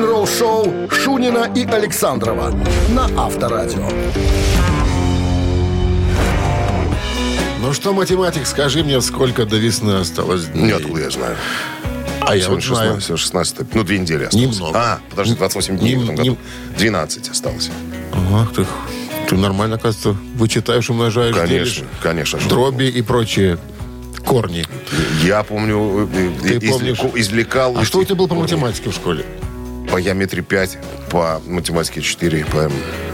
Рок-н-ролл-шоу Шунина и Александрова на Авторадио. Ну что, математик, скажи мне, сколько до весны осталось дней? Нет, откуда я знаю. а я вот знаю. 16, сегодня 16 ну, две недели осталось. Немного. А, подожди, 28 дней в Нем- этом году. нем- 12 осталось. Ах ты, ты нормально, оказывается, вычитаешь, умножаешь, Конечно, делишь. конечно. Дроби и прочие корни. Я помню, э, Ты э, помнишь? извлекал... А что у тебя было по математике в школе? По геометрии 5, по математике 4, по...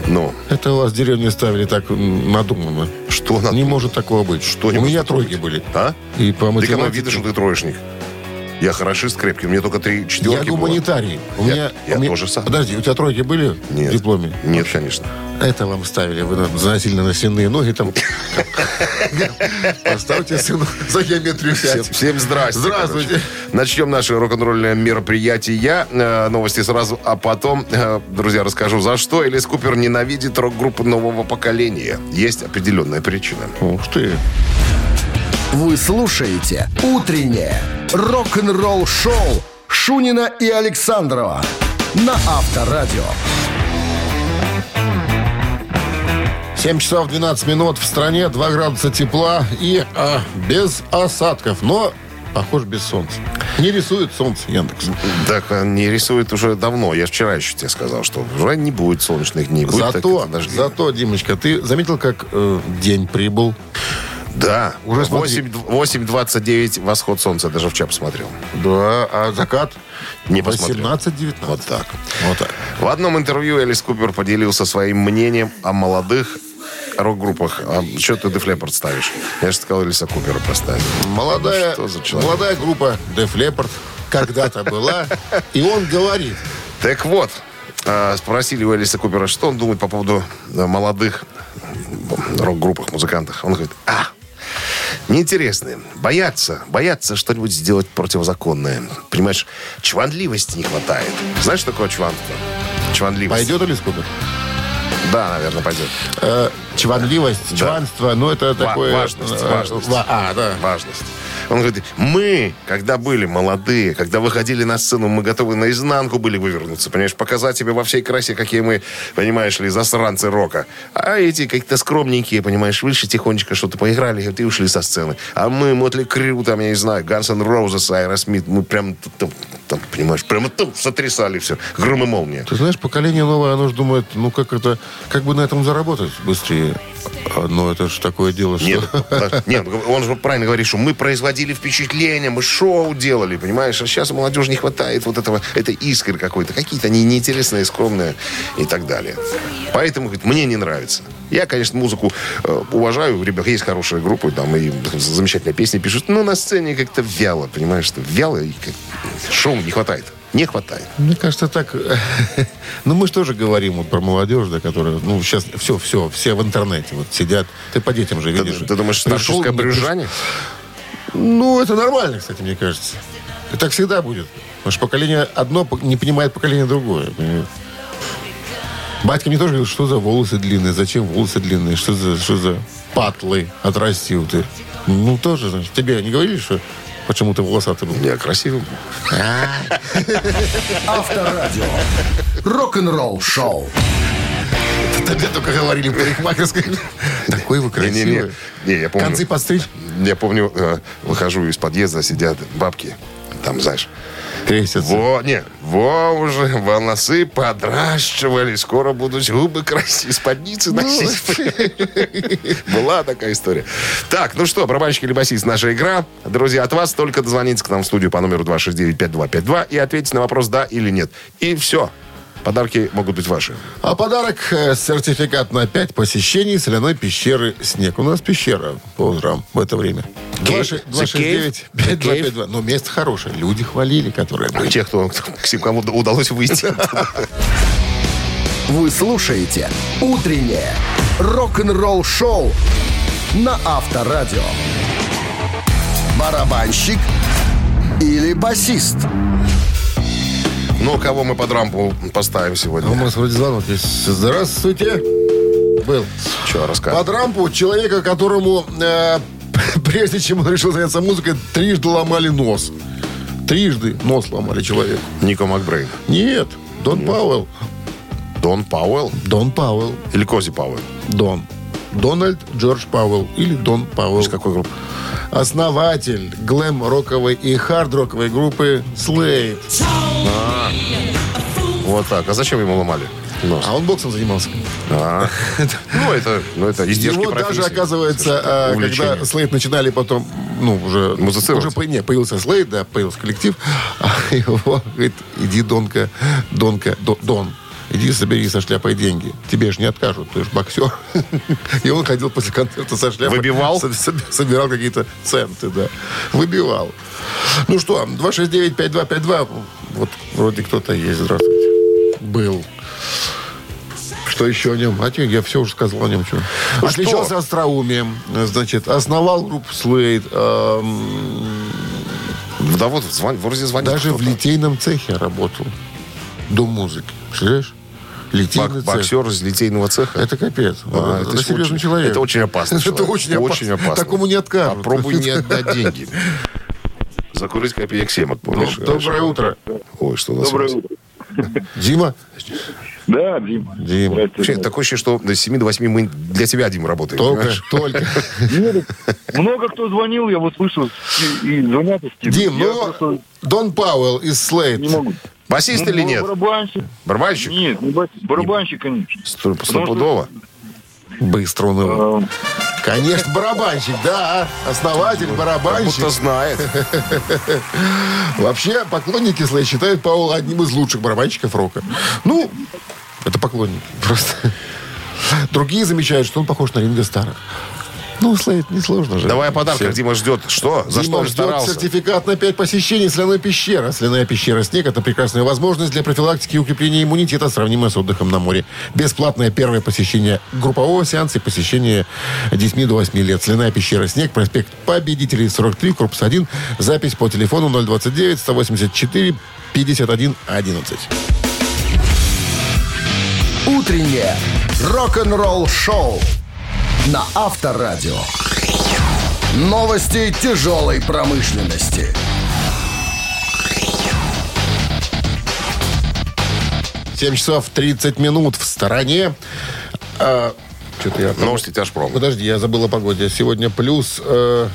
Ну, Это у вас в деревне ставили так надуманно. что надо? Не может такого быть. Что У меня тройки быть? были. А? И по Так оно математике. видно, что ты троечник. Я хорошист крепкий, у меня только три четверки Я было. гуманитарий. У Я- меня, я у меня- тоже сам. Подожди, у тебя тройки были Нет. в дипломе? Нет, конечно. Это вам ставили. Вы на- заносили на носяные ноги там. Поставьте сыну за геометрию Всем, 5. всем здрасте. Здравствуйте. Начнем наше рок-н-ролльное мероприятие. Э, Новости сразу, а потом, э, друзья, расскажу, за что Элис Купер ненавидит рок-группы нового поколения. Есть определенная причина. Ух ты. Вы слушаете «Утреннее рок-н-ролл-шоу» Шунина и Александрова на Авторадио. 7 часов 12 минут в стране, 2 градуса тепла и а, без осадков, но, похоже, без солнца. Не рисует солнце Яндекс. Так э, не рисует уже давно. Я вчера еще тебе сказал, что уже не будет солнечных дней. Будет Зато, дожди. зато, Димочка, ты заметил, как э, день прибыл? Да, Уже уже смотри. 8.29 восход солнца. Даже вчера посмотрел. Да, а закат? Не посмотрел. 18-19. Вот так. Вот так. В одном интервью Элис Купер поделился своим мнением о молодых рок-группах. А что ты Def Leppard ставишь? Я же сказал Элиса Купера поставить. Молодая, Что за человек? молодая группа Def Leppard когда-то была, и он говорит, Так вот, э, спросили у Элиса Купера, что он думает по поводу молодых рок-группах, музыкантах. Он говорит, а, неинтересные. Боятся, боятся что-нибудь сделать противозаконное. Понимаешь, чванливости не хватает. Знаешь, что такое чванство? Чванливость. пойдет или сколько? Да, наверное, пойдет. Чванливость, чванство, ну это такое... важность, э, важность. ва- а, да. Важность. Он говорит, мы, когда были молодые, когда выходили на сцену, мы готовы наизнанку были вывернуться, понимаешь, показать себе во всей красе, какие мы, понимаешь ли, засранцы рока. А эти какие-то скромненькие, понимаешь, вышли тихонечко, что-то поиграли, и ушли со сцены. А мы, Мотли Крю, там, я не знаю, Guns N' Roses, Aerosmith, мы прям там, там, понимаешь, прямо там сотрясали все. Гром и молния. Ты знаешь, поколение новое, оно же думает, ну как это, как бы на этом заработать быстрее. А, Ну это же такое дело, что... Нет, да, нет, он же правильно говорит, что мы производили впечатление, мы шоу делали, понимаешь? А сейчас молодежи не хватает вот этого, этой искры какой-то. Какие-то они неинтересные, скромные и так далее. Поэтому, говорит, мне не нравится. Я, конечно, музыку э, уважаю. Ребят, есть хорошие группы, там и замечательные песни пишут. Но на сцене как-то вяло, понимаешь? Что вяло и как- шоу не хватает. Не хватает. Мне кажется, так... Ну, мы же тоже говорим вот про молодежь, да, которая... Ну, сейчас все, все, все в интернете вот сидят. Ты по детям же Ты, видишь. ты думаешь, Пришел, старческое не брюзжание? приш- Ну, это нормально, кстати, мне кажется. И так всегда будет. Потому что поколение одно не понимает поколение другое. понимаешь? Батька мне тоже говорил, что за волосы длинные, зачем волосы длинные, что за, что за патлы отрастил ты. Ну, тоже, знаешь, тебе не говорили, что почему ты волосатый был? Я красивый. Авторадио. Рок-н-ролл-шоу. Тогда только говорили парикмахерской. Такой вы красивый. Не-не-не. Не, я помню. Концы подстричь? Я помню, э, выхожу из подъезда, сидят бабки, там, знаешь, Крестятся. во, не, во уже волосы подращивали, скоро будут губы красить, спадницы Ну, носить. Была такая история. Так, ну что, барабанщик или басист, наша игра. Друзья, от вас только дозвониться к нам в студию по номеру 269-5252 и ответить на вопрос «да» или «нет». И все. Подарки могут быть ваши. А подарок э, сертификат на 5 посещений соляной пещеры «Снег». У нас пещера по утрам в это время. Cave? 269-5252. Но место хорошее. Люди хвалили, которые были. Те, кто, кому удалось выйти. Вы слушаете «Утреннее рок-н-ролл-шоу» на Авторадио. Барабанщик или басист? Ну, кого мы под рампу поставим А У сегодня? нас вроде звонок есть. Здравствуйте. Был. Что, рассказывай. Под рампу человека, которому, э, прежде чем он решил заняться музыкой, трижды ломали нос. Трижды нос ломали человеку. Нико Макбрейн. Нет. Дон Пауэлл. Дон Пауэлл Дон Пауэлл. или Кози Пауэлл? Дон. Дональд Джордж Пауэлл или Дон Пауэлл. Из какой группы? Основатель глэм-роковой и хард-роковой группы Slade. Вот так. А зачем ему ломали? Нос? А он боксом занимался. А. Ну, это, ну, это издержки Его профессии. даже, оказывается, а, Увлечение. когда Слейд начинали потом, ну, уже... Уже не, появился Слейд, да, появился коллектив. А его говорит, иди, Донка, Донка, До- Дон, иди собери со шляпой деньги. Тебе же не откажут, ты же боксер. И он ходил после концерта со шляпой. Выбивал? со- со- Собирал какие-то центы, да. Выбивал. Ну что, 269-5252. Вот вроде кто-то есть. Здравствуйте. Был. Что еще о нем? А те, я все уже сказал о нем. Что. Ну Отличался что? остроумием. Значит, основал группу Слейд. Да вот, вроде звонит даже в литейном цехе работал. До музыки. Представляешь? Литейный Бок- цех. боксер из литейного цеха. Это капец. А, это, это серьезный очень- человек. это очень опасный Это человек. очень опасно. Очень опасно. Такому не откажут. Попробуй не отдать деньги. Закурить копеек 7 помнишь? Доброе утро. Ой, что у нас Доброе утро. Дима? Да, Дима. Дима. Здравствуйте. Вообще, такое ощущение, что до 7 до 8 мы для тебя, Дим, работаем. Только, понимаешь? только. Нет, много кто звонил, я вот слышу, и, звонят из тебя. Дим, ну, просто Дон Пауэлл из Слейд. не могу. Басист Ну, или нет? Барабанщик. Барабанщик? Нет, не бас- барабанщик, конечно. Стопудово. Быстро он его. Э, Конечно, барабанщик, да. Основатель, барабанщик. Будто знает. Вообще, поклонники Слей считают Пауэлла одним из лучших барабанщиков рока. Ну, это поклонники просто. Другие замечают, что он похож на Ринго Стара. Ну, Слейд, несложно же. Давай о подарках. Всем. Дима ждет. Что? За Дима что он ждет старался? сертификат на 5 посещений соляной пещеры. Соляная пещера «Снег» — это прекрасная возможность для профилактики и укрепления иммунитета, сравнимая с отдыхом на море. Бесплатное первое посещение группового сеанса и посещение детьми до 8 лет. Соляная пещера «Снег», проспект Победителей, 43, корпус 1. Запись по телефону 029 184 51 11. Утреннее рок-н-ролл-шоу на Авторадио. Новости тяжелой промышленности. Семь часов 30 минут в стороне. А, что-то я... Новости тяжпрома. Подожди, я забыл о погоде. Сегодня плюс... э,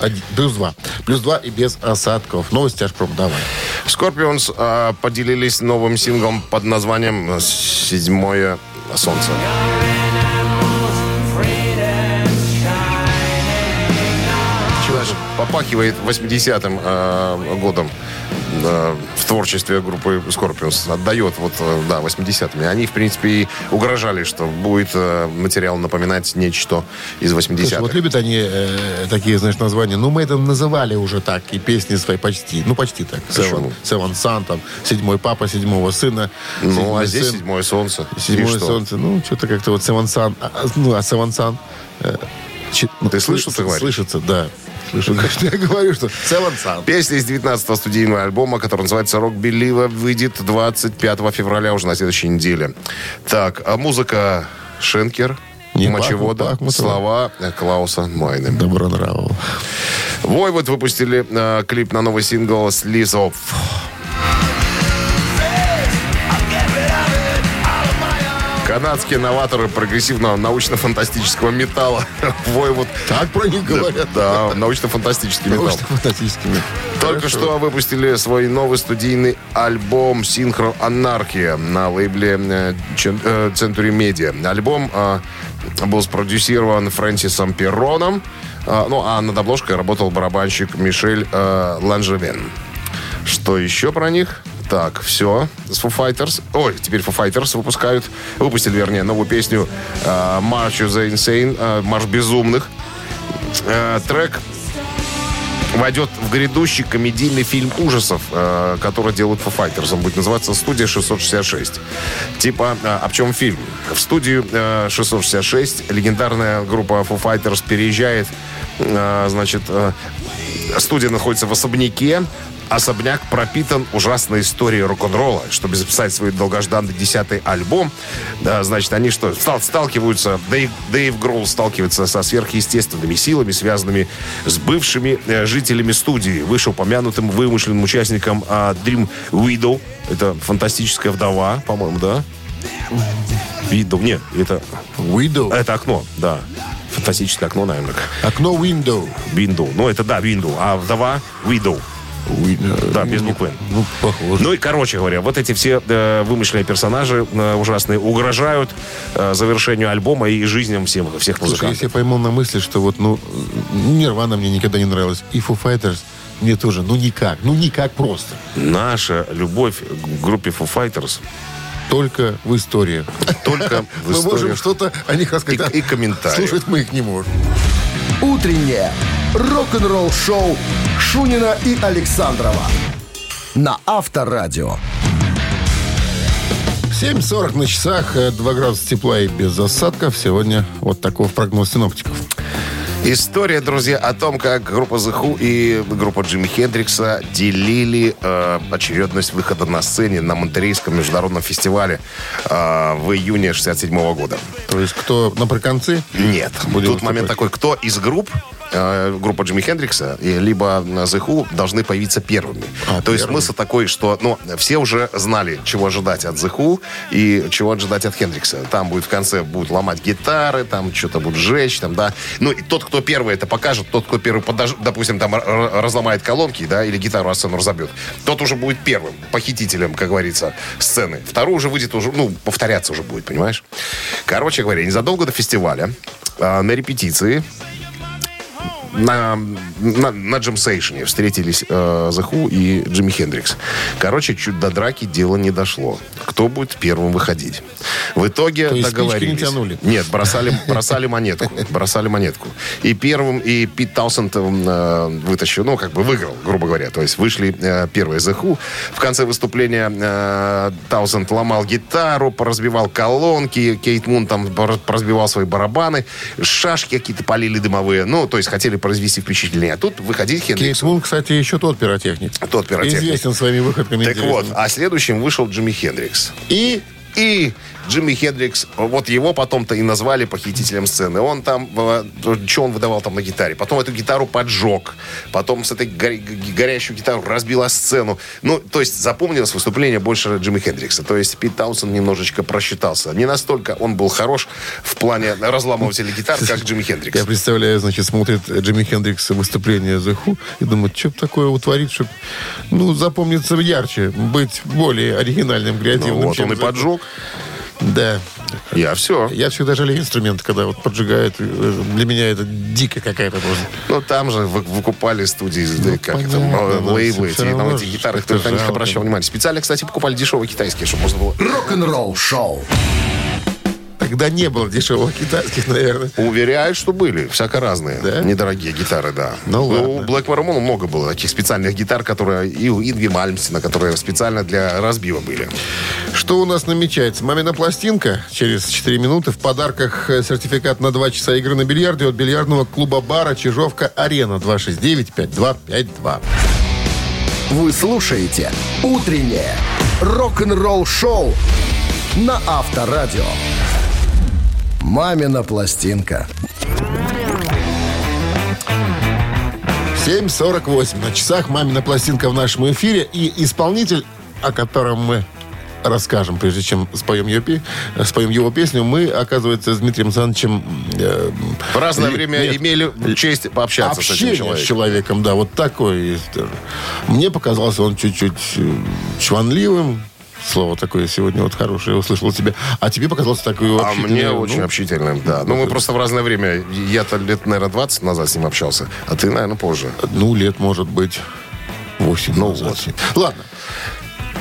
один- плюс два. Плюс два и без осадков. Новости Тяжпром, давай. Скорпионс а, поделились новым синглом под названием «Седьмое солнце». Знаешь, попахивает 80-м э, годом э, в творчестве группы Scorpions. Отдает вот, э, да, 80-ми. Они, в принципе, и угрожали, что будет э, материал напоминать нечто из Слушай, 80-х. вот любят они э, такие, знаешь, названия. Ну, мы это называли уже так, и песни свои почти. Ну, почти так. Seven, Seven Sun, там, седьмой папа, седьмого сына. Ну, а здесь сын, седьмое солнце. И Седьмое что? солнце. Ну, что-то как-то вот Seven Sun. а, ну, а Seven Sun... э, чи- ну, Ты слышал, ты говоришь? Слышится, да. Слышу, что я говорю, что Seven Sun. Песня из 19-го студийного альбома, который называется «Рок Белива», выйдет 25 февраля, уже на следующей неделе. Так, а музыка Шенкер, Не Мочевода, Бахмут, Бахмутова. слова Клауса Майны. Добронравов. Войвод выпустили э, клип на новый сингл «Слиз Off». Канадские новаторы прогрессивного научно-фантастического металла. Войвод. Так про них говорят. Да, научно-фантастический металл. Научно-фантастическими. Только Хорошо. что выпустили свой новый студийный альбом «Синхро Анархия» на лейбле э, Чен- э, Century Media. Альбом э, был спродюсирован Фрэнсисом Перроном, э, ну, а над обложкой работал барабанщик Мишель э, Ланжевен. Что еще про них? Так, все. С Foo Fighters. Ой, теперь Foo Fighters выпускают. Выпустили, вернее, новую песню э, March of the Insane, э, Марш безумных. Э, трек войдет в грядущий комедийный фильм ужасов, э, который делают Foo Fighters. Он будет называться «Студия 666». Типа, э, об чем фильм? В студию э, 666 легендарная группа Foo Fighters переезжает, э, значит, э, студия находится в особняке, особняк пропитан ужасной историей рок-н-ролла. Чтобы записать свой долгожданный десятый альбом, да, значит, они что, стал, сталкиваются, Дэйв, Дэйв Гроул сталкивается со сверхъестественными силами, связанными с бывшими э, жителями студии, вышеупомянутым вымышленным участником э, Dream Widow. Это фантастическая вдова, по-моему, да? Widow, нет, это, Window. это окно, да. Фантастическое окно, наверное. Окно window. Window. Ну, это да, Window. А вдова Widow. Да, без буквы. Ну, похоже. Ну и, короче говоря, вот эти все э, вымышленные персонажи э, ужасные угрожают э, завершению альбома и жизням всем, всех Слушай, музыкантов. если я поймал на мысли, что вот, ну, Нирвана мне никогда не нравилась, и Foo Fighters мне тоже, ну, никак, ну, никак просто. Наша любовь к группе Foo Fighters Только в истории. только в Мы истории. можем что-то о них рассказать. И- и комментарии. Слушать мы их не можем. Утреннее рок-н-ролл-шоу Шунина и Александрова на Авторадио. 7.40 на часах, э, 2 градуса тепла и без осадков. Сегодня вот таков прогноз синоптиков. История, друзья, о том, как группа The Who и группа Джимми Хендрикса делили э, очередность выхода на сцене на Монтерейском международном фестивале э, в июне 67 года. То есть кто на приконцы? Нет. Будем Тут момент выступать. такой, кто из групп, группа Джимми Хендрикса, либо The Who, должны появиться первыми. А, То есть первыми. смысл такой, что ну, все уже знали, чего ожидать от The Who и чего ожидать от Хендрикса. Там будет в конце будут ломать гитары, там что-то будут жечь, там, да. Ну, и тот, кто первый это покажет, тот, кто первый, подож- допустим, там разломает колонки, да, или гитару о сцену разобьет, тот уже будет первым, похитителем, как говорится, сцены. Второй уже выйдет, уже, ну, повторяться уже будет, понимаешь? Короче говоря, незадолго до фестиваля а, на репетиции на, на, на джемсейшене встретились э, Who и Джимми Хендрикс. Короче, чуть до драки дело не дошло. Кто будет первым выходить? В итоге То есть договорились. не тянули? Нет, бросали, бросали монетку. Бросали монетку. И первым, и Пит Таусенд э, вытащил, ну, как бы выиграл, грубо говоря. То есть вышли э, первые Who. В конце выступления э, Таусенд ломал гитару, поразбивал колонки, Кейт Мун там пор- поразбивал свои барабаны, шашки какие-то полили дымовые. Ну, то есть хотели произвести впечатление. А тут выходить Хендрикс. Кейт Мун, кстати, еще тот пиротехник. Тот пиротехник. Известен своими выходками. Так интересными. вот, а следующим вышел Джимми Хендрикс. И И Джимми Хендрикс, вот его потом-то и назвали похитителем сцены. Он там, что он выдавал там на гитаре. Потом эту гитару поджег. Потом с этой горя- г- горящую гитару разбила сцену. Ну, то есть запомнилось выступление больше Джимми Хендрикса. То есть Пит Таунсен немножечко просчитался. Не настолько он был хорош в плане разламывателя гитар, как Джимми Хендрикс. я представляю, значит, смотрит Джимми Хендрикс выступление The Who и думает, что такое утворить, чтобы, ну, запомниться ярче, быть более оригинальным, креативным. Ну, вот он и поджег. Да. Я все. Я всегда жалею инструменты, когда вот поджигают. Э, Для меня это дико какая-то просто. Ну, там же вы- выкупали студии, да, как это, понятно, лейблы, эти, на эти гитары, кто на них обращал внимание. Специально, кстати, покупали дешевые китайские, чтобы можно было... Рок-н-ролл-шоу. Тогда не было дешевых китайских, наверное. Уверяют, что были. Всяко разные. Да? Недорогие гитары, да. Ну, ладно. У Blackmore Moon много было таких специальных гитар, которые и у Инги Мальмстина, которые специально для разбива были. Что у нас намечается? Мамина пластинка через 4 минуты. В подарках э, сертификат на 2 часа игры на бильярде от бильярдного клуба-бара «Чижовка-Арена» 269-5252. Вы слушаете «Утреннее рок-н-ролл-шоу» на Авторадио. «Мамина пластинка». 7.48 на часах. Мамина пластинка в нашем эфире. И исполнитель, о котором мы расскажем, прежде чем споем, ее, споем его песню, мы, оказывается, с Дмитрием Александровичем... э, В разное ли- время нет, имели честь пообщаться с этим с человеком. человеком, да, вот такой. Мне показался он чуть-чуть э, чванливым. Слово такое сегодня вот хорошее услышал от тебя. А тебе показался такой А мне ну, очень общительным, да. Ну, мы просто в разное время. Я-то лет, наверное, 20 назад с ним общался, а ты, наверное, позже. Ну, лет, может быть, 8 Ну назад. вот. Ладно.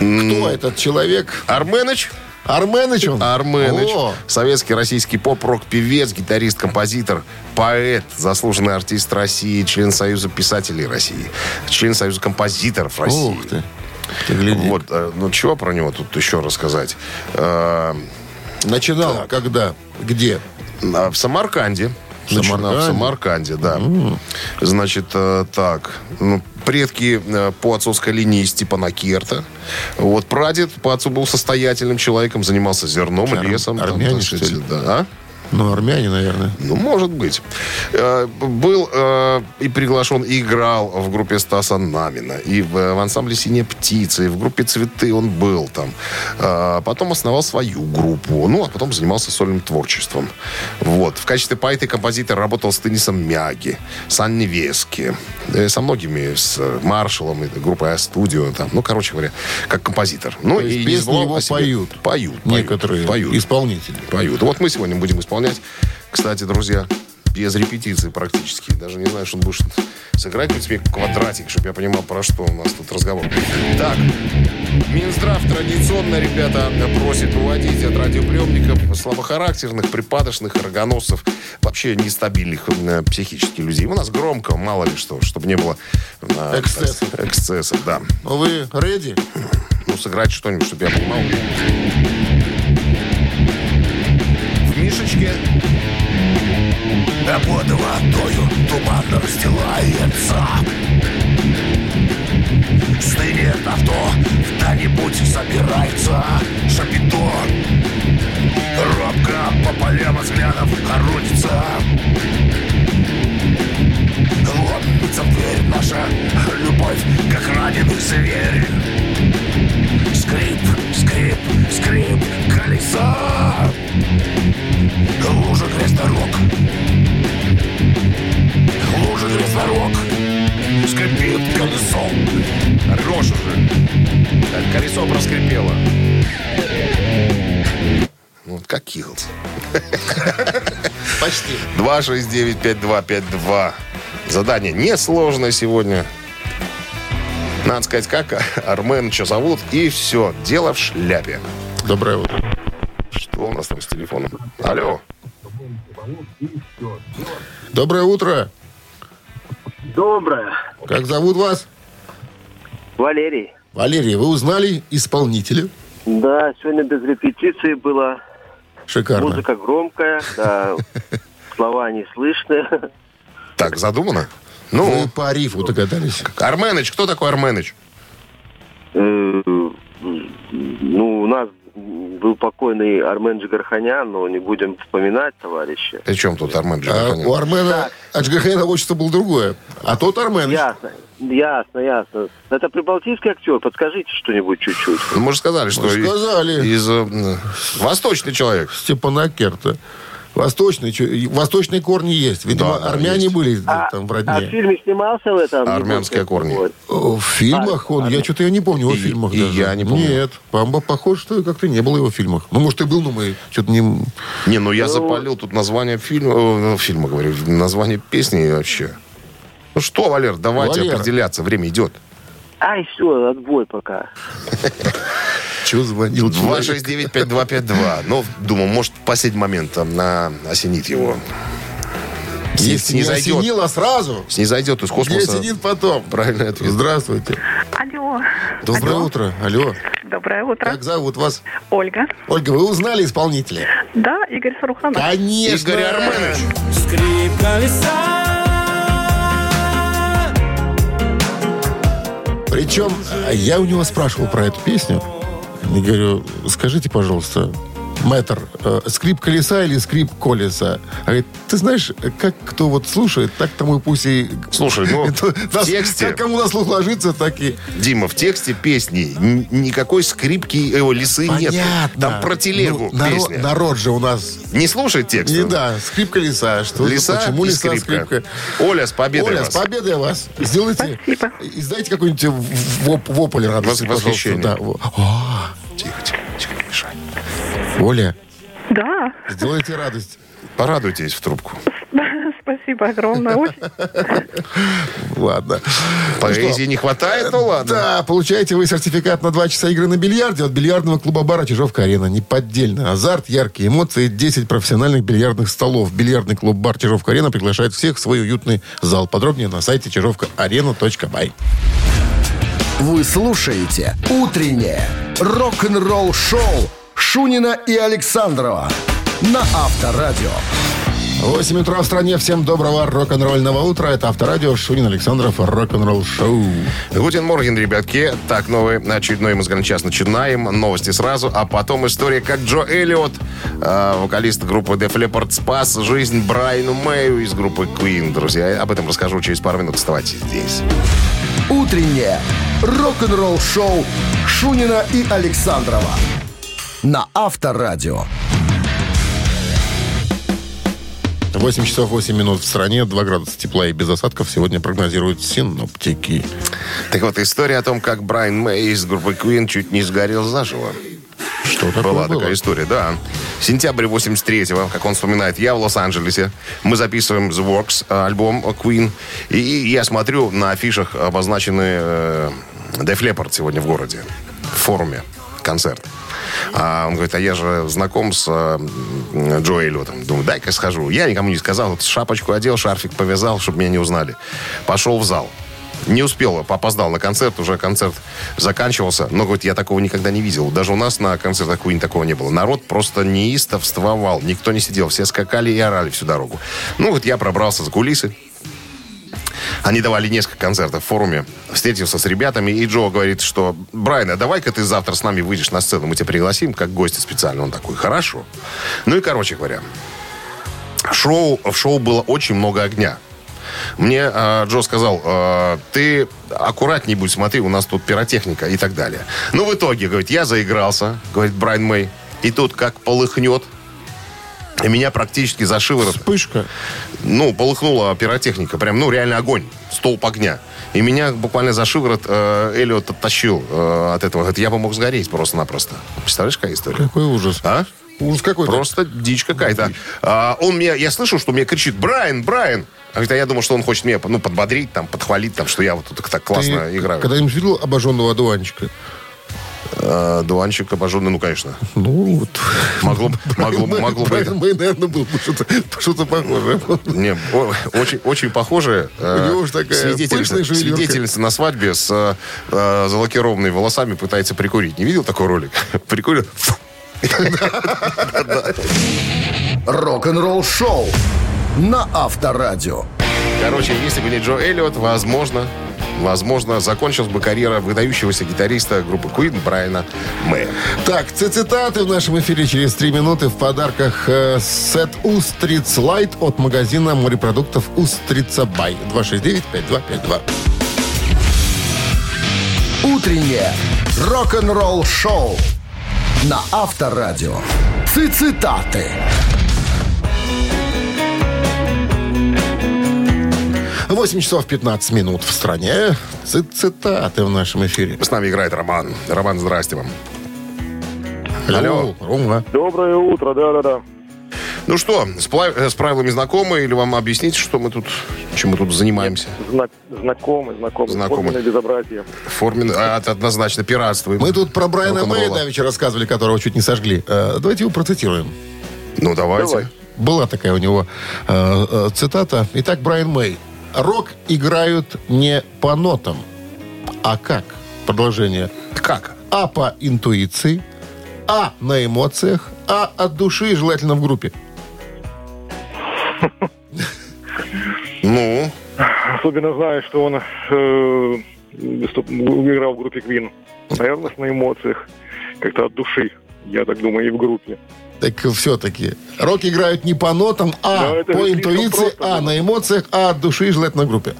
Кто этот человек? Арменыч? Арменыч он? Арменыч. О, Советский российский поп-рок певец, гитарист, композитор, поэт, заслуженный артист России, член Союза писателей России, член Союза композиторов России. ух ты. Ты. Вот, э, ну чего про него тут еще рассказать? Э, Начинал когда? Где? В Самарканде Самарканде. в Самарканде, да. Значит, э, так, ну, предки э, по отцовской линии Степана Керта. Вот прадед по отцу был состоятельным человеком, занимался зерном, Ар- лесом. там, армяне, так что ли? да. А? Ну, армяне, наверное. Ну, может быть. Э, Был э, и приглашен, и играл в группе Стаса Намина, и в, в ансамбле «Синяя птица», и в группе «Цветы» он был там. Э, Потом основал свою группу, ну, а потом занимался сольным творчеством. Вот. В качестве поэта и композитора работал с Теннисом Мяги, с Анни Вески, э, со многими, с э, Маршалом, и группой А-студио, там, ну, короче говоря, как композитор. Ну, и песни его. Поют. поют, Некоторые поют исполнители. поют. Вот мы сегодня будем исполнять. Кстати, друзья, без репетиции практически. Даже не знаю, что он будет сыграть хоть мне квадратик, чтобы я понимал, про что у нас тут разговор. Так, Минздрав традиционно, ребята, просит уводить от радиоприемников слабохарактерных, припадочных, рогоносцев, вообще нестабильных э, психически людей. У нас громко, мало ли что, чтобы не было э, Эксцессов. эксцессов, да. Вы реди? Ну, сыграть что-нибудь, чтобы я понимал. В Мишечке Да под водою туман расстилается Стынет авто, куда-нибудь собирается Шапито. Робко по полям взглядов хоронится Ломится дверь наша любовь, как раненый зверь 269-5252. Задание несложное сегодня. Надо сказать, как Армен, что зовут, и все. Дело в шляпе. Доброе утро. Что у нас там с телефоном? Алло. Доброе утро. Доброе. Как зовут вас? Валерий. Валерий, вы узнали исполнителя? Да, сегодня без репетиции было. Шикарно. Музыка громкая, да, слова не слышны. Так, задумано? Вы Ну, по рифу догадались. Арменыч, кто такой Арменыч? Э, Ну, у нас был покойный Армен Джигарханян, но не будем вспоминать товарища. При чем тут Армен А Джигарханян? у Армена Аджгахена отчество было другое. А тот Армен. Ясно, ясно, ясно. Это прибалтийский актер, подскажите что-нибудь чуть-чуть. Ну, мы же сказали, что Мы сказали. из э, восточный человек. Степанакерта. Восточные, и восточные корни есть. Видимо, Да, армяне есть. были А, там в а в родне. фильме снимался в этом? Армянские корни. В фильмах он, я что-то я не помню его в фильмах и даже. я не помню. Нет, Памба похож, что как-то не было его в фильмах. Ну, может, и был, но мы что-то не... Не, ну я запалил тут название фильма, э, фильма, говорю, название песни вообще. Ну что, Валер, давайте Валер. определяться, время идет. Ай, все, отбой пока. Че звонил человек? 269-5252. Ну, думаю, может, в последний момент там на, осенит его. Если не зайдет, осенило сразу, не зайдет из не космоса. осенит потом. Правильный ответ. Здравствуйте. Алло. Доброе Алло. утро. Алло. Доброе утро. Как зовут вас? Ольга. Ольга, вы узнали исполнителя? Да, Игорь Саруханов. Конечно. Игорь Арменович. Причем э, я у него спрашивал про эту песню. И говорю, скажите, пожалуйста, мэтр, э, скрип колеса или скрип колеса? А говорит, ты знаешь, как кто вот слушает, так тому и пусть и... Слушай, ну, в тексте, Как кому на слух ложится, так и... Дима, в тексте песни никакой скрипки, его лисы нет. Понятно. Там про телегу Ну, народ, песня. народ же у нас... Не слушай текст. Не да, скрип колеса. Что Лиса почему лиса, скрипка. скрипка? Оля, с победой Оля, вас. с победой вас. Сделайте, Спасибо. издайте какой-нибудь воп, вопль радости, Вос- восхищение. Да. О, Тихо, тихо, тихо. Оля, Да, сделайте радость. Порадуйтесь в трубку. спасибо огромное. Очень. Ладно. Поэзии не хватает, ну ладно. Да, получаете вы сертификат на 2 часа игры на бильярде от бильярдного клуба-бара «Чижовка-арена». Неподдельно. Азарт, яркие эмоции, 10 профессиональных бильярдных столов. Бильярдный клуб-бар «Чижовка-арена» приглашает всех в свой уютный зал. Подробнее на сайте чижовкаарена.бай. Вы слушаете «Утреннее рок-н-ролл-шоу» Шунина и Александрова на Авторадио. 8 утра в стране. Всем доброго рок-н-ролльного утра. Это Авторадио Шунин Александров. Рок-н-ролл шоу. Guten Morgen, ребятки. Так, новый очередной музыкальный час начинаем. Новости сразу, а потом история, как Джо Эллиот, э, вокалист группы Def Leppard, спас жизнь Брайану Мэю из группы Queen. Друзья, об этом расскажу через пару минут. Оставайтесь здесь. Утреннее рок-н-ролл-шоу Шунина и Александрова на Авторадио. 8 часов 8 минут в стране, 2 градуса тепла и без осадков сегодня прогнозируют синоптики. Так вот, история о том, как Брайан Мэй из группы Queen чуть не сгорел заживо. Что такое Была было? такая история, да. Сентябрь 83-го, как он вспоминает, я в Лос-Анджелесе. Мы записываем The Works, э, альбом Queen. И я смотрю, на афишах обозначены э, Def Leppard сегодня в городе. В форуме. Концерт. А он говорит, а я же знаком с э, Джо Эллиотом. Думаю, дай-ка схожу. Я никому не сказал. Вот шапочку одел, шарфик повязал, чтобы меня не узнали. Пошел в зал. Не успел, опоздал на концерт, уже концерт заканчивался. Но, говорит, я такого никогда не видел. Даже у нас на концертах Queen такого не было. Народ просто неистовствовал. Никто не сидел. Все скакали и орали всю дорогу. Ну, вот я пробрался за кулисы. Они давали несколько концертов в форуме. Встретился с ребятами, и Джо говорит, что Брайан, а давай-ка ты завтра с нами выйдешь на сцену, мы тебя пригласим как гостя специально. Он такой, хорошо. Ну и, короче говоря, шоу, в шоу было очень много огня. Мне э, Джо сказал, э, ты аккуратней будь, смотри, у нас тут пиротехника и так далее. Ну, в итоге, говорит, я заигрался, говорит Брайан Мэй, и тут как полыхнет, меня практически за шиворот Вспышка. ну, полыхнула пиротехника. Прям, ну, реально огонь. Столб огня. И меня буквально за шиворот э, Эллиот оттащил э, от этого. Говорит, я бы мог сгореть просто-напросто. Представляешь, какая история? Какой ужас. А? Ужас какой-то. Просто дичь какая-то. А, он меня, я слышу, что мне кричит, Брайан, Брайан. А а я думал, что он хочет меня ну, подбодрить, там, подхвалить, там, что я вот тут так классно Ты играю. когда-нибудь видел обожженного одуванчика? А, дуванчик обожженный, ну, конечно. Ну, вот. Могло, могло, могло бы... Брайан Мэй, наверное, был что-то, что-то похожее. Не, о- очень, очень похоже. У него же такая пышная шевелюрка. свидетельница на свадьбе с э, э, залакированными волосами пытается прикурить. Не видел такой ролик? Прикурил. Рок-н-ролл-шоу на Авторадио. Короче, если бы не Джо Эллиот, возможно, возможно, закончилась бы карьера выдающегося гитариста группы Queen Брайана Мэя. Так, цитаты в нашем эфире через три минуты. В подарках э, сет «Устриц Лайт» от магазина морепродуктов «Устрица Бай». 269-5252. Утреннее рок-н-ролл-шоу на Авторадио. Цитаты. 8 часов 15 минут в стране. Ци- Цитаты в нашем эфире. С нами играет Роман. Роман, здрасте вам. Алло. Рома. Доброе утро, да-да-да. Ну что, с, пла- с правилами знакомы или вам объяснить, что мы тут, чем мы тут занимаемся? Знак, знакомый, знакомый. Знакомый. Форменное безобразие. Формен... а, это однозначно пиратство. Мы тут про Брайана Мэя давеча рассказывали, которого чуть не сожгли. Э, Давайте его процитируем. Ну, давайте. Давай. Была такая у него э, э, цитата. Итак, Брайан Мэй. Рок играют не по нотам. А как? Продолжение. Как? А по интуиции, а на эмоциях, а от души и желательно в группе. Ну, Особенно знаю, что он э, играл в группе Queen. Наверное, на эмоциях. Как-то от души. Я так думаю, и в группе. Так все-таки. Рок играют не по нотам, а по интуиции, просто а на эмоциях, а от души и желательно в группе.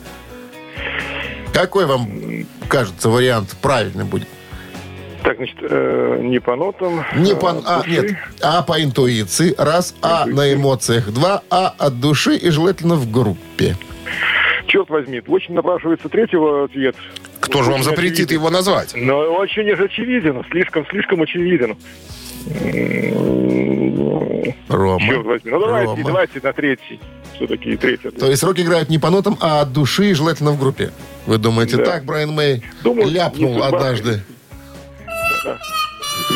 Какой вам кажется вариант правильный будет? Так, значит, э, не по нотам. Не а по, а, души. нет, а по интуиции, раз, а на эмоциях, два, а от души и желательно в группе. Черт возьми, очень напрашивается третьего ответ. кто же вам Очень запретит очевиден. его назвать? Но очень же очевиден, слишком, слишком очевиден. Рома. Черт возьми. Ну давайте, Рома. давайте на третий. Все-таки третий. То есть рок играют не по нотам, а от души и желательно в группе. Вы думаете, Да. так Брайан Мэй Думаю, ляпнул однажды?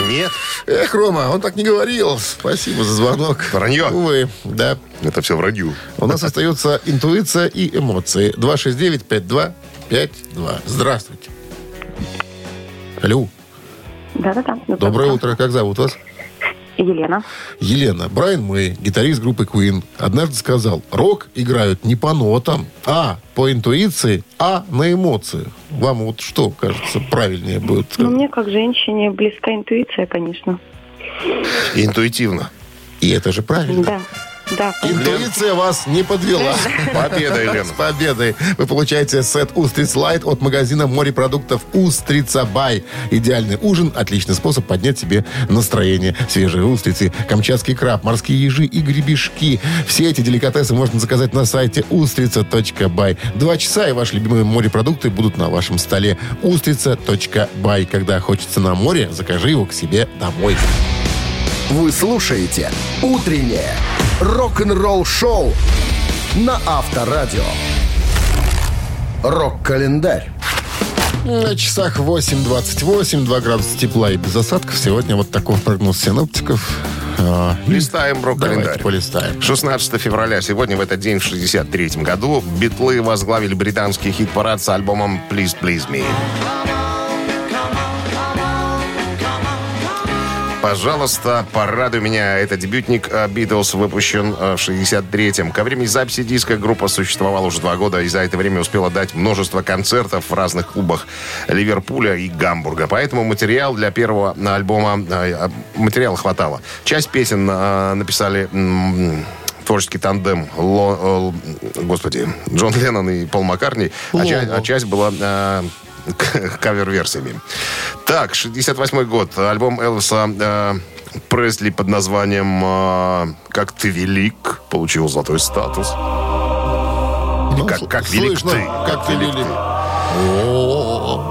Нет. Эх, Рома, он так не говорил. Спасибо за звонок. Вранье. Увы, да. Это все вранью. У нас остается интуиция и эмоции. 269-5252. Здравствуйте. Алло. Да-да-да. Доброе утро. Как зовут вас? Елена. Елена, Брайан Мэй, гитарист группы Queen, однажды сказал, рок играют не по нотам, а по интуиции, а на эмоциях. Вам вот что, кажется, правильнее будет? Ну, мне как женщине близка интуиция, конечно. Интуитивно. И это же правильно. Да, да. Интуиция вас не подвела. Победа, Елена. С победой! Вы получаете сет «Устриц Лайт» от магазина морепродуктов «Устрица Бай». Идеальный ужин – отличный способ поднять себе настроение. Свежие устрицы, камчатский краб, морские ежи и гребешки. Все эти деликатесы можно заказать на сайте устрица.бай. Два часа, и ваши любимые морепродукты будут на вашем столе. Устрица.бай. Когда хочется на море, закажи его к себе домой. Вы слушаете «Утреннее рок-н-ролл-шоу» на Авторадио. Рок-календарь. На часах 8.28, 2 градуса тепла и без осадков. Сегодня вот такой прогноз синоптиков. А, Листаем рок-календарь. Полистаем. 16 февраля, сегодня в этот день, в 63 году, Битлы возглавили британский хит-парад с альбомом «Please, Please Me». Пожалуйста, порадуй меня. Это дебютник э, Битлз, выпущен э, в 63-м. Ко времени записи диска группа существовала уже два года и за это время успела дать множество концертов в разных клубах Ливерпуля и Гамбурга. Поэтому материал для первого альбома, э, материала хватало. Часть песен написали творческий тандем Ло- э, господи, Джон Леннон и Пол Маккартни, а, Ло. ча- а часть была э, кавер-версиями. Так, 68 год. Альбом Элвиса э, Пресли под названием э, «Как ты велик» получил золотой статус. Ну, как- как велик слышно, ты. Как ты Велик велик.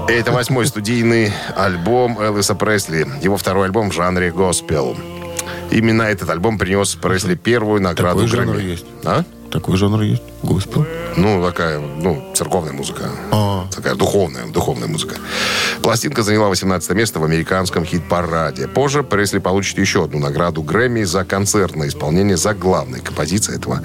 ты. Это восьмой студийный альбом Элвиса Пресли. Его второй альбом в жанре госпел. Именно этот альбом принес Пресли первую награду Такой Грэмми. есть. А? Такой жанр есть. Госпел. Ну, такая, ну, церковная музыка. А. Такая духовная, духовная музыка. Пластинка заняла 18 место в американском хит-параде. Позже Пресли получит еще одну награду Грэмми за концертное исполнение за главной композицией этого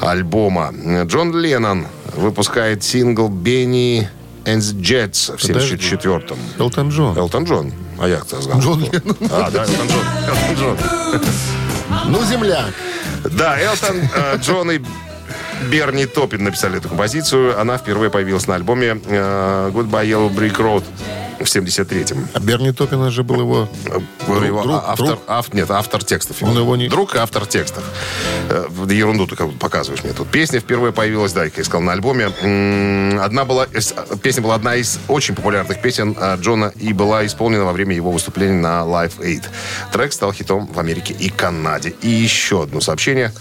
альбома. Джон Леннон выпускает сингл «Bennie and the Jets» в Подожди. 74-м. Элтон Джон. Элтон Джон. А я кто сказал? Джон? Леннон. А, да, Элтон Джон. Элтон Джон. Ну, земля. Да, Элтон э, Джон и Берни Топпин написали эту композицию. Она впервые появилась на альбоме э, Goodbye Yellow Brick Road в 73-м. А Берни Топпина же был его... Друг, его друг, а- автор, друг. ав- нет, автор текстов. Он его не- Друг и автор текстов. Э, ерунду ты показываешь мне тут. Песня впервые появилась, да, я искал на альбоме. Одна была, из- песня была одна из очень популярных песен э, Джона и была исполнена во время его выступления на Live Aid. Трек стал хитом в Америке и Канаде. И еще одно сообщение.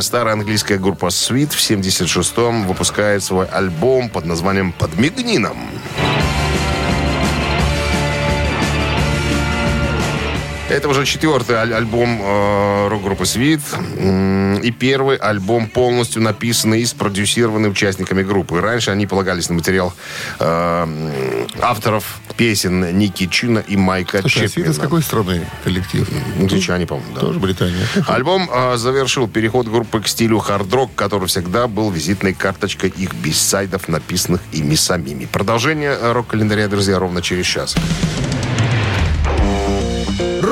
Старая английская группа Sweet в 76-м выпускает свой альбом под названием «Подмигни нам». Это уже четвертый аль- альбом э, рок-группы Свит и первый альбом полностью написанный и спродюсированный участниками группы. Раньше они полагались на материал э, авторов песен Ники Чина и Майка Слушай, а Свит из Чепмена. какой страны коллектив? Англичане, по-моему, да. Тоже Британия. Альбом э, завершил переход группы к стилю хард-рок, который всегда был визитной карточкой их бисайдов, написанных ими самими. Продолжение э, рок-календаря, друзья, ровно через час.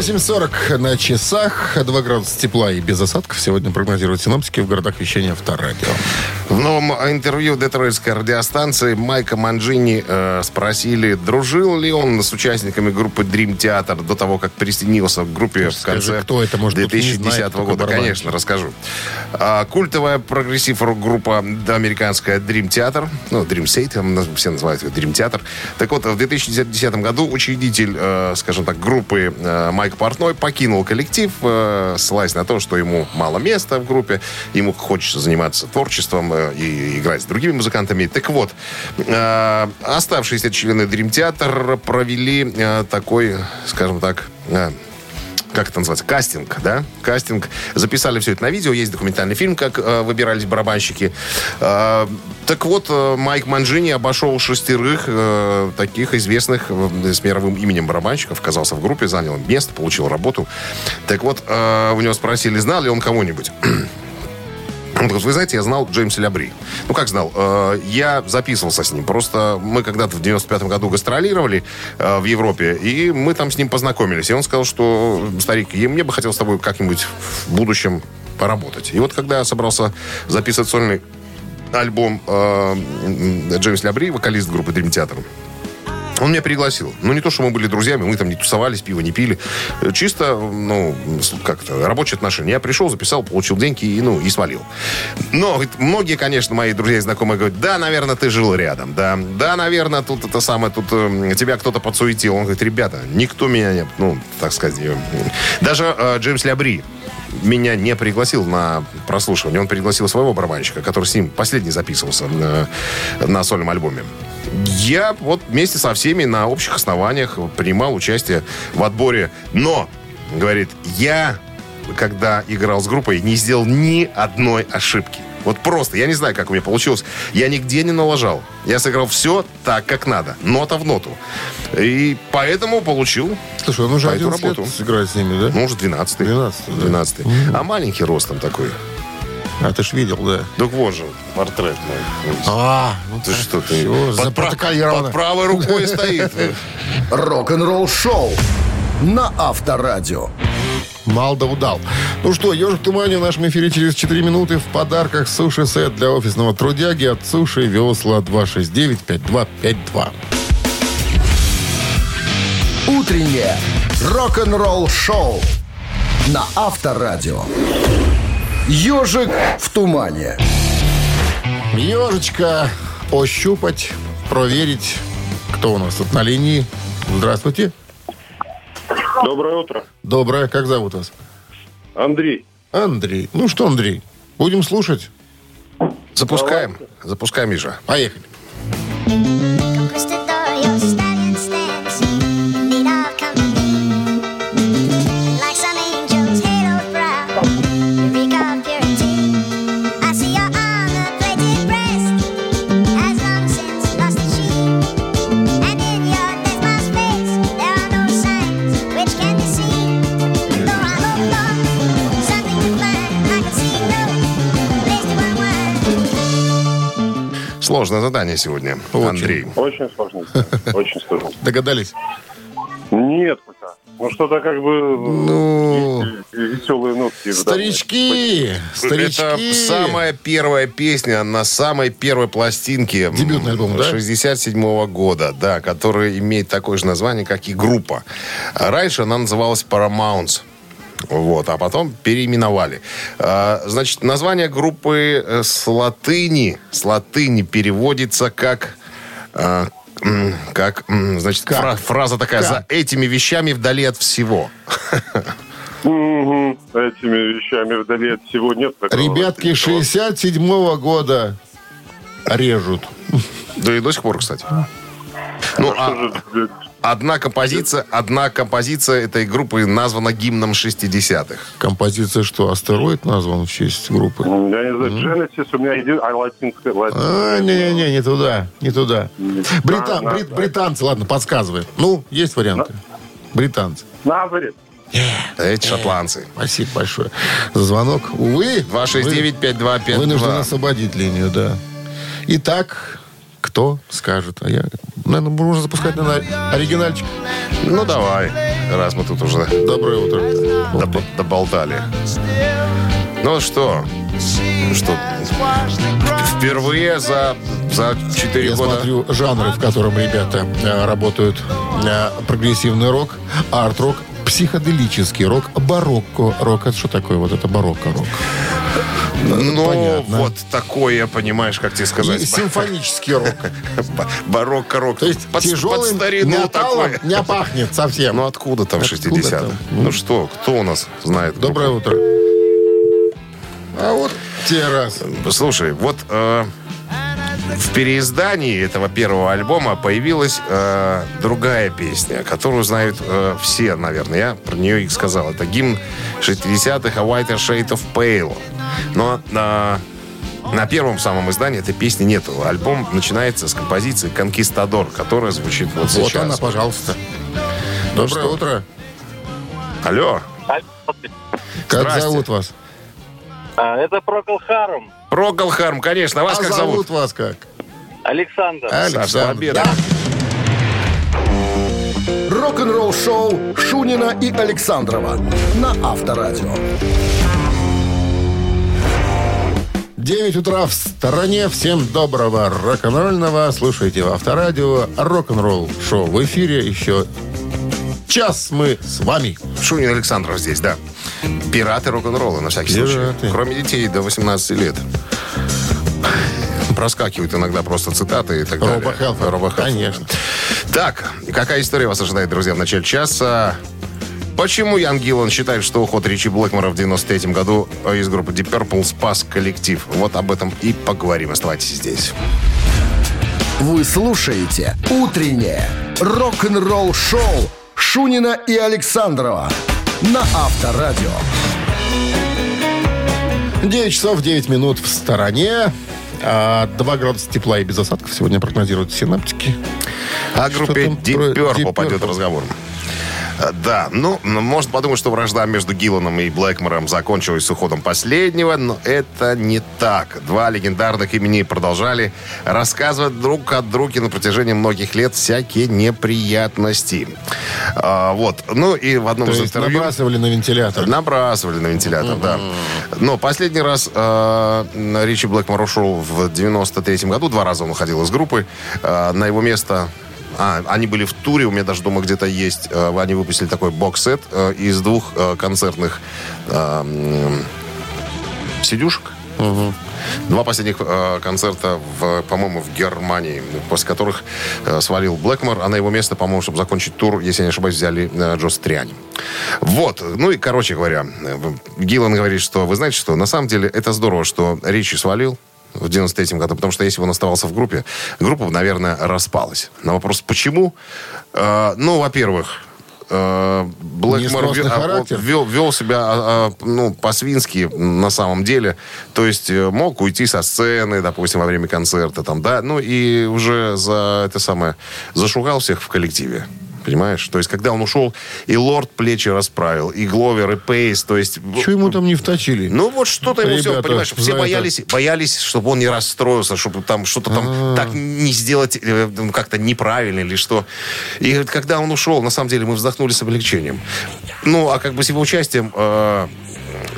8.40 на часах, 2 градуса тепла и без осадков. Сегодня прогнозируют синоптики в городах вещания Авторадио. В новом интервью детройтской радиостанции Майка Манджини э, спросили, дружил ли он с участниками группы Dream Theater до того, как присоединился к группе в Скажи, конце кто это, может, кто-то не 2010 знает, года. Конечно, расскажу. А, культовая прогрессив-рок-группа да, американская Dream Theater, ну, Dream State, все называют ее Dream Theater. Так вот, в 2010 году учредитель, э, скажем так, группы э, Майк Портной покинул коллектив, э, ссылаясь на то, что ему мало места в группе, ему хочется заниматься творчеством э, и играть с другими музыкантами. Так вот, э, оставшиеся члены Dream Theater провели такой, скажем так, как это называется, кастинг, да? Кастинг. Записали все это на видео. Есть документальный фильм, как э, выбирались барабанщики. Э, так вот, э, Майк Манджини обошел шестерых э, таких известных э, с мировым именем барабанщиков. Оказался в группе, занял место, получил работу. Так вот, э, у него спросили, знал ли он кого-нибудь. Он говорит, вы знаете, я знал Джеймса Лябри. Ну, как знал? Э, я записывался с ним. Просто мы когда-то в 95-м году гастролировали э, в Европе, и мы там с ним познакомились. И он сказал, что, старик, мне бы хотел с тобой как-нибудь в будущем поработать. И вот когда я собрался записывать сольный альбом э, Джеймс Лябри, вокалист группы Dream Theater, он меня пригласил. Ну, не то, что мы были друзьями, мы там не тусовались, пиво не пили. Э, Чисто, ну, как-то, рабочие отношения. Я пришел, записал, получил деньги и, ну, и свалил. Но многие, конечно, мои друзья и знакомые говорят, да, наверное, ты жил рядом, да, да, наверное, тут это самое, тут э, тебя кто-то подсуетил. Он говорит, ребята, никто меня не, ну, так сказать, э, даже э, Джеймс Лябри меня не пригласил на прослушивание. Он пригласил своего барабанщика, который с ним последний записывался на, на сольном альбоме. Я вот вместе со всеми на общих основаниях принимал участие в отборе. Но, говорит, я, когда играл с группой, не сделал ни одной ошибки. Вот просто, я не знаю, как у меня получилось. Я нигде не налажал. Я сыграл все так, как надо. Нота в ноту. И поэтому получил, Слушай, он уже 11 лет работу. сыграть с ними, да? ну, уже 12 12, да. 12 А маленький ростом такой. А ты ж видел, да. Так вот же, портрет мой. А, ну Ты что, ты под, пра- запротоколировано. под правой рукой стоит. Рок-н-ролл шоу на Авторадио. Мал да удал. Ну что, ежик в тумане в нашем эфире через 4 минуты в подарках суши-сет для офисного трудяги от суши весла 269-5252. Утреннее рок-н-ролл шоу на Авторадио. Ежик в тумане. Ежечка ощупать, проверить. Кто у нас тут на линии? Здравствуйте. Доброе утро. Доброе. Как зовут вас? Андрей. Андрей. Ну что, Андрей, будем слушать? Запускаем. Запускаем ежа. Поехали. Conquistador, Сложное задание сегодня, Очень. Андрей. Очень сложно. Очень сложно. Догадались? Нет пока. Ну, что-то как бы Ну, веселые нотки. старички, старички. Это самая первая песня на самой первой пластинке. Дебютный альбом, да? 67 года, да, который имеет такое же название, как и группа. Раньше она называлась Paramounts. Вот, а потом переименовали. А, Значит, название группы э, с латыни, с латыни переводится как, а, м, как, значит, Как? фра- фраза такая: Как? за этими вещами вдали от всего. Этими вещами вдали от всего нет. такого. Ребятки 67 года режут. Да и до сих пор, кстати. Ну, а Что же, одна композиция, одна композиция этой группы названа гимном 60-х. Композиция что, астероид назван в честь группы? Я не знаю, Genesis у меня идет, а латинская, А, не-не-не, не туда, не туда. Британ- брит- британцы, ладно, подсказывай. Ну, есть варианты. Британцы. Назарет. Эти шотландцы. Спасибо большое за звонок. Увы, 269-5252. вынужден освободить линию, да. Итак, кто скажет? А я, наверное, можно запускать, наверное, оригинальчик. Ну, давай, раз мы тут уже Доброе утро. доб- доболтали. Ну что? Что? Впервые за, за 4 Я года... смотрю жанры, в котором ребята э, работают. Э, прогрессивный рок, арт-рок, психоделический рок, барокко-рок. Это что такое? Вот это барокко-рок. Ну, понятно. вот такое, понимаешь, как тебе И сказать. симфонический рок. Барокко-рок. То есть под, тяжелым под старину металлом не пахнет совсем. Ну, откуда там Откуда 60 там? Ну что, кто у нас знает? Доброе утро. А вот те раз. Слушай, вот э, в переиздании этого первого альбома появилась э, другая песня, которую знают э, все, наверное. Я про нее и сказал. Это гимн 60-х «A Whiter Shade of Pale». Но на, на первом самом издании этой песни нету. Альбом начинается с композиции «Конкистадор», которая звучит вот, Вот сейчас. она, пожалуйста. Доброе что? утро. Алло, Как Здрасте. зовут вас? А, это Прокол Харм. Прокол Харм, конечно. А вас а как зовут зовут? вас как? Александр. Саша, с победой. Рок-н-ролл шоу Шунина и Александрова на Авторадио. 9 утра в стороне. Всем доброго рок-н-ролльного. Слушайте Авторадио. Рок-н-ролл шоу в эфире. Еще час мы с вами. Шунин Александров здесь, да. Пираты рок-н-ролла, на всякий случай. Пираты. Кроме детей до 18 лет. Проскакивают иногда просто цитаты и так далее. Роба Хелфа, Конечно. Так, какая история вас ожидает, друзья, в начале часа? Почему Ян Гиллан считает, что уход Ричи Блэкмора в 93 году из группы Deep Purple спас коллектив? Вот об этом и поговорим. Оставайтесь здесь. Вы слушаете «Утреннее рок-н-ролл-шоу» Шунина и Александрова на Авторадио. 9 часов 9 минут в стороне. А, 2 градуса тепла и без осадков сегодня прогнозируют синаптики. О группе Deep Purple пойдет разговор. Э, Да, ну, можно подумать, что вражда между Гилланом и Блэкмором закончилась с уходом последнего, но это не так. Два легендарных имени продолжали рассказывать друг от друга на протяжении многих лет всякие неприятности. А, вот, ну и в одном То из интервью... набрасывали на вентилятор. Набрасывали на вентилятор, да. Но последний раз э, Ричи Блэкмор ушел в 93-м году. Два раза он уходил из группы. Э, на его место... А, они были в туре, у меня даже дома где-то есть. Э, они выпустили такой бокс-сет э, из двух э, концертных э, м, сидюшек. Два последних э, концерта, в, по-моему, в Германии, после которых э, свалил Блэкмор, а на его место, по-моему, чтобы закончить тур, если я не ошибаюсь, взяли э, Джо Стриани. Вот. Ну и, короче говоря, э, Гиллан говорит, что, вы знаете что, на самом деле это здорово, что Ричи свалил, в 93 году, потому что если бы он оставался в группе, группа бы, наверное, распалась. На вопрос, почему? Э, ну, во-первых, э, Блэкмор вел, характер. вел, вел себя а, а, ну, по-свински на самом деле. То есть э, мог уйти со сцены, допустим, во время концерта. Там, да? Ну и уже за это самое зашугал всех в коллективе. Понимаешь? То есть, когда он ушел, и Лорд плечи расправил, и Гловер, и Пейс, то есть... Чего ему там не вточили? Ну вот что-то ему все, понимаешь, все это- боялись, боялись, чтобы он не расстроился, чтобы там что-то там А. так не сделать э, ну, как-то неправильно или что. И когда он ушел, на самом деле мы вздохнули с облегчением. Ну, а как бы с его участием э,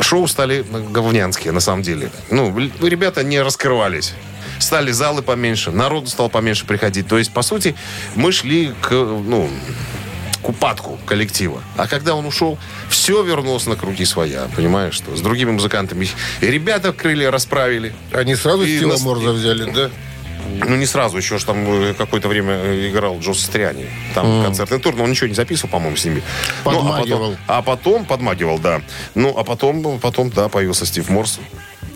шоу стали говнянские, на самом деле. Ну, ребята не раскрывались. Стали залы поменьше, народу стало поменьше приходить. То есть, по сути, мы шли к, ну, к упадку коллектива. А когда он ушел, все вернулось на круги своя, понимаешь, что с другими музыкантами. И ребята крылья расправили. Они сразу И нас- Морза взяли, да? Ну, не сразу, еще ж там э, какое-то время э, играл Джо Стриани. Там концертный тур, но он ничего не записывал, по-моему, с ними. Ну, а Подмагивал. потом- а потом, подмагивал, да. Ну, а потом, потом, да, появился Стив Морс,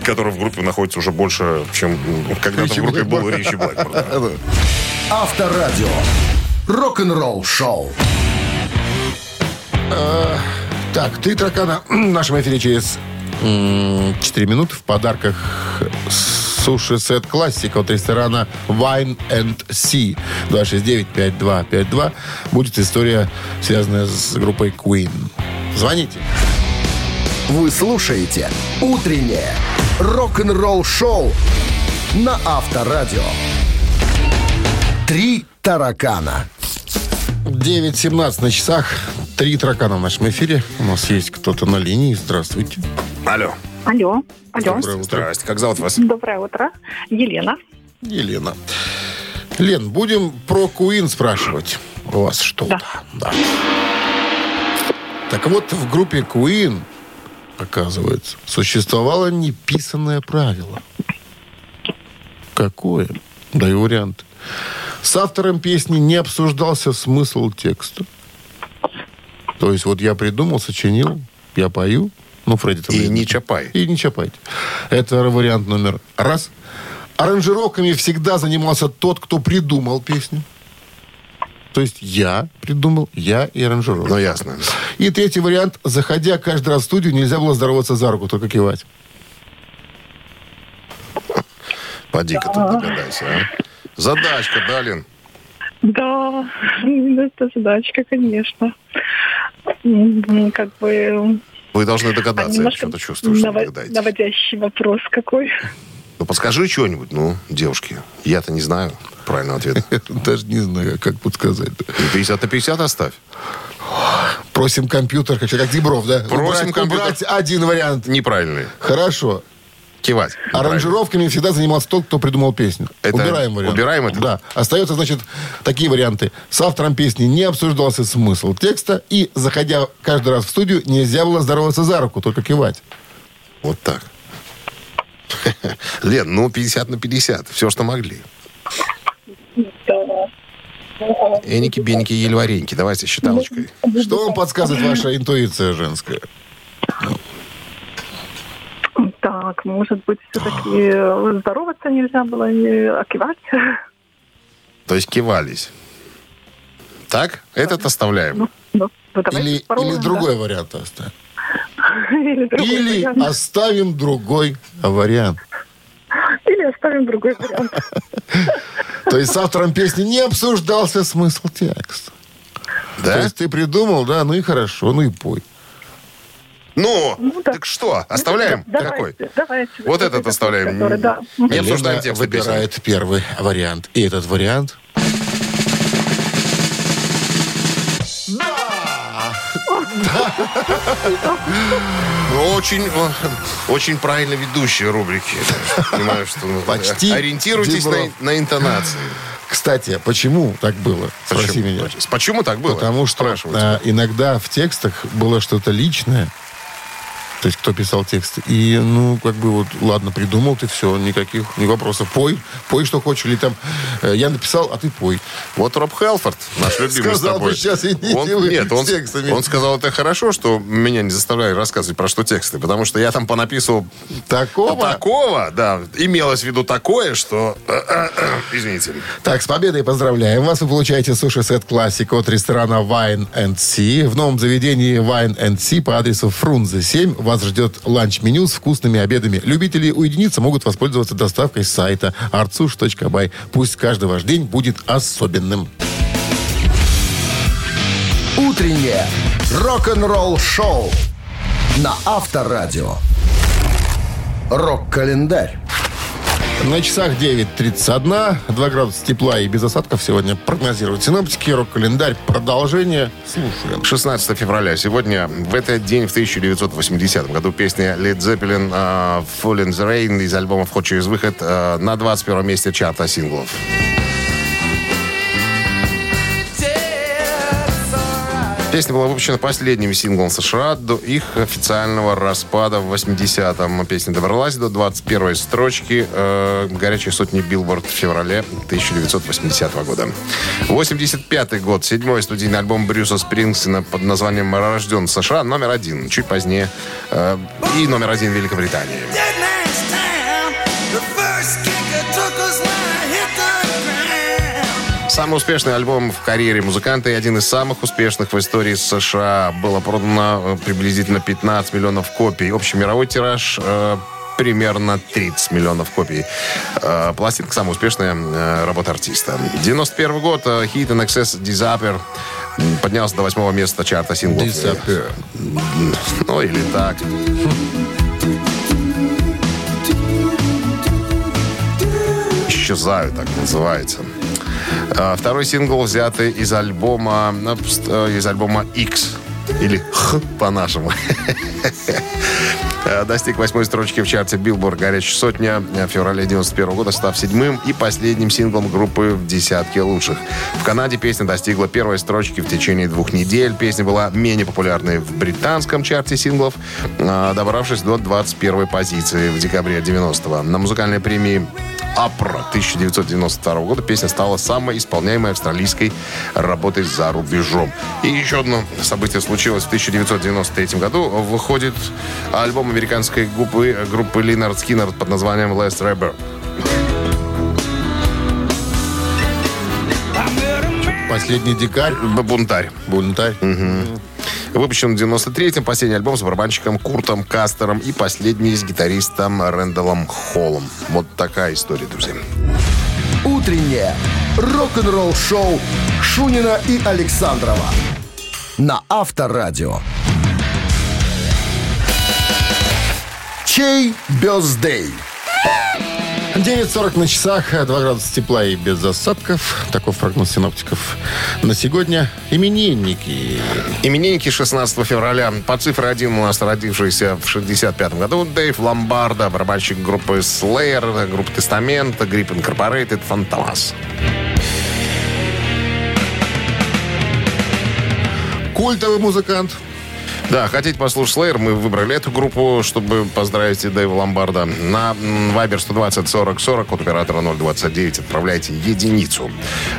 который в группе находится уже больше, чем м, когда-то в группе был. Ричи Блэкмор. Авторадио. Рок-н-ролл шоу. Так, три таракана в нашем эфире через 4 минуты. В подарках суши-сет классика от ресторана Wine and Sea. 269-5252. Будет история, связанная с группой Queen. Звоните. Вы слушаете «Утреннее рок-н-ролл-шоу» на Авторадио. «Три таракана». 9.17 на часах. Три таракана в нашем эфире. У нас есть кто-то на линии. Здравствуйте. Алло. Алло. Алло. Доброе утро. Здрасте. Как зовут вас? Доброе утро. Елена. Елена. Лен, будем про Queen спрашивать. У вас что-то. Да. Так вот, в группе Queen, оказывается, существовало неписанное правило. Какое? Даю вариант. С автором песни не обсуждался смысл текста. То есть вот я придумал, сочинил, я пою, ну, Фредди там И не чапай. И не чапайте. Это вариант номер раз. Аранжировками всегда занимался тот, кто придумал песню. То есть я придумал, я и аранжировал. Ну, ясно. И третий вариант. Заходя каждый раз в студию, нельзя было здороваться за руку, только кивать. Поди-ка тут догадайся, а. Задачка, да, Лен? Да, это задачка, конечно. Как бы Вы должны А догадаться, я немножко что-то чувствую, что догадаетесь. наводящий вопрос какой. Ну, подскажи что-нибудь, ну, девушки. Я-то не знаю правильного ответа. Даже не знаю, как подсказать. Ну, 50 на 50 оставь. Просим компьютер, как как Дебров, да? Просим Убрать- компьютер. убрать один вариант. Неправильный. Хорошо. Кивать. Аранжировками всегда занимался тот, кто придумал песню. Это убираем вариант. убираем это? Да. Остается, значит, такие варианты. С автором песни не обсуждался смысл текста, и, заходя каждый раз в студию, нельзя было здороваться за руку, только кивать. Вот так. Лен, ну 50 на 50. Все, что могли. Эники, беники, еле вареньки. Давайте считалочкой. Что вам подсказывает ваша интуиция женская? Так, может быть, все-таки здороваться нельзя было, не а кивать? То есть кивались. Так? Этот оставляем. Ну, ну, давайте Или, попробуем, или да. другой вариант оставим? Или другой Или вариант. оставим другой вариант. Или оставим другой вариант. То есть с автором песни не обсуждался смысл текста. То Да? есть ты придумал, да, ну и хорошо, ну и пой. Ну, Ну, да. так что? Оставляем? Давайте, Какой? Давайте. Вот этот оставляем. который, да. Не обсуждаем текст выбирает первый вариант. И этот вариант... очень, э, очень правильно ведущие рубрики. Понимаю, что ну, Почти ориентируйтесь на, на интонации. Кстати, почему так было? Спроси Почему? меня. Почему так было? Потому что а, иногда в текстах было что-то личное. То есть, кто писал тексты. И, ну, как бы вот, ладно, придумал ты все, никаких не вопросов. Пой, пой, что хочешь. Или там, э, я написал, а ты пой. Вот Роб Хелфорд, наш любимый Сказал с тобой. бы, сейчас идите он, вы Нет, он, текстами. он сказал, это хорошо, что меня не заставляли рассказывать про что тексты, потому что я там понаписывал Такого? такого, да, имелось в виду такое, что... Извините. Так, с победой поздравляем вас. Вы получаете суши-сет классик от ресторана Wine and Sea. В новом заведении Wine and Sea по адресу Фрунзе 7 вас ждет ланч-меню с вкусными обедами. Любители уединиться могут воспользоваться доставкой с сайта artsush.by. Пусть каждый ваш день будет особенным. Утреннее рок-н-ролл-шоу на Авторадио. Рок-календарь. На часах 9.31, 2 градуса тепла и без осадков сегодня прогнозируют синоптики. Рок-календарь. Продолжение. Слушаем. 16 февраля. Сегодня, в этот день, в 1980 году, песня Led Zeppelin э, «Fall in the Rain» из альбома «Вход через выход» э, на 21 месте чарта синглов. Песня была выпущена последним синглом США до их официального распада в 80-м. Песня добралась до 21 строчки э, горячей сотни Билборд в феврале 1980 года. 85 год. Седьмой студийный альбом Брюса Спрингстина под названием «Рожден США» номер один. Чуть позднее. э, и номер один в Великобритании. Самый успешный альбом в карьере музыканта и один из самых успешных в истории США. Было продано э, приблизительно 15 миллионов копий. Общий мировой тираж э, примерно 30 миллионов копий. Э, пластинка самая успешная э, работа артиста. 91 год. э, Hit in Excess Disappear поднялся до восьмого места чарта синглов. Disappear. Ну, или так. Исчезаю, так называется. А, Второй сингл взятый из альбома ну, э, из альбома X или Х по-нашему. Э, Достиг восьмой строчки в чарте Billboard «Горячая сотня» в феврале 91 года, став седьмым и последним синглом группы в десятке лучших. В Канаде песня достигла первой строчки в течение двух недель. Песня была менее популярной в британском чарте синглов, э, добравшись до 21 позиции в декабре 90-го. На музыкальной премии Апра 1992 года песня стала самой исполняемой австралийской работой за рубежом. И еще одно событие случилось в 1993 году. Выходит альбом американской группы, группы Линард Скиннер под названием Last Rebel. Последний дикарь. Бунтарь. Бунтарь. Выпущен в 93-м последний альбом с барабанщиком Куртом Кастером и последний с гитаристом Рэндаллом Холлом. Вот такая история, друзья. Утреннее рок-н-ролл-шоу Шунина и Александрова на Авторадио. Чей бездей? 9.40 на часах, 2 градуса тепла и без осадков. Таков прогноз синоптиков. На сегодня именинники. Именинники 16 февраля. По цифре 1 у нас родившийся в 65 году Дэйв Ломбарда, барабанщик группы Slayer, группы Тестамент, Grip Incorporated, Фантомас. Культовый музыкант. Да, хотите послушать Slayer, мы выбрали эту группу, чтобы поздравить Дэйва Ломбарда. На Viber 120 40 40 от оператора 029 отправляйте единицу.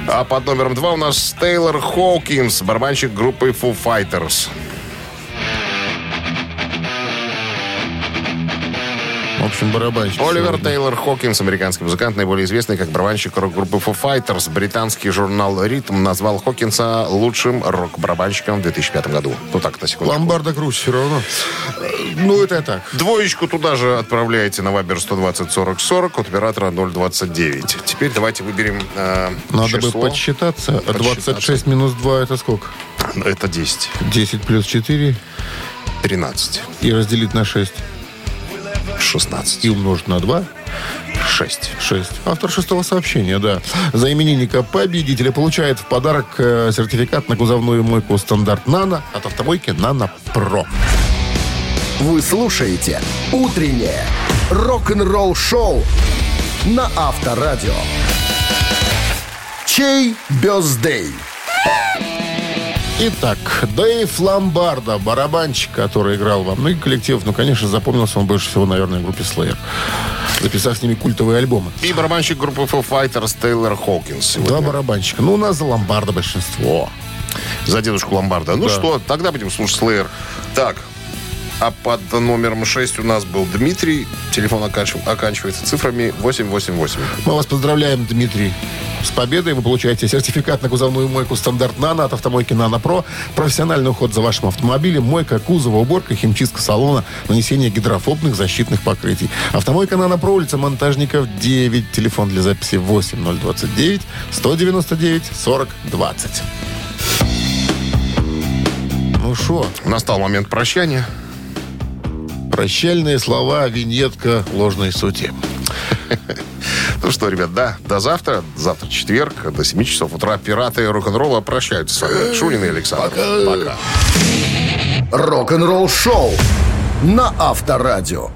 А под номером 2 у нас Тейлор Хоукинс, барабанщик группы Foo Fighters. Общем, барабанщик. Оливер. Тейлор Хокинс, американский музыкант, наиболее известный как барабанщик рок-группы Foo Fighters. Британский журнал «Ритм» назвал Хокинса лучшим рок-барабанщиком в 2005 году. Ну так, на секунду. Ломбарда круче все равно. Ну, это так. Двоечку туда же отправляете на Вайбер 120 40 40 от оператора 029. Теперь давайте выберем э, Надо бы число. подсчитаться. Подсчитаться. 26 минус 2 это сколько? Это 10. 10 плюс 4 13. и разделить на 6. 16. И умножить на 2. 6. 6. Автор шестого сообщения, да. За именинника победителя получает в подарок э, сертификат на кузовную мойку стандарт «Нано» от автомойки «Нано Про». Вы слушаете «Утреннее рок-н-ролл-шоу» на Авторадио. Чей бездей? Итак, Дэйв Ломбарда, барабанщик, который играл во многих коллективах, ну, конечно, запомнился он больше всего, наверное, в группе Slayer, записав с ними культовые альбомы. И барабанщик группы Foo Fighters Тейлор Хокинс. Два сегодня. барабанщика. Ну, у нас за Ломбарда большинство. За дедушку Ломбарда. Ну Да. что, тогда будем слушать Slayer. Так, а под номером 6 у нас был Дмитрий. Телефон оканчив- оканчивается цифрами 888. Мы вас поздравляем, Дмитрий, с победой. Вы получаете сертификат на кузовную мойку «Стандарт Нано» от автомойки «Нано Про». Профессиональный уход за вашим автомобилем, мойка кузова, уборка, химчистка салона, нанесение гидрофобных защитных покрытий. Автомойка «Нано Про», улица Монтажников, 9. Телефон для записи 8029 199 40 20. Ну что, Настал момент прощания. Прощальные слова, виньетка ложной сути. Ну что, ребят, да, до завтра. Завтра четверг, до 7 часов утра. Пираты рок-н-ролла прощаются с вами. Шунин и Александр. Пока. Рок-н-ролл-шоу на Авторадио.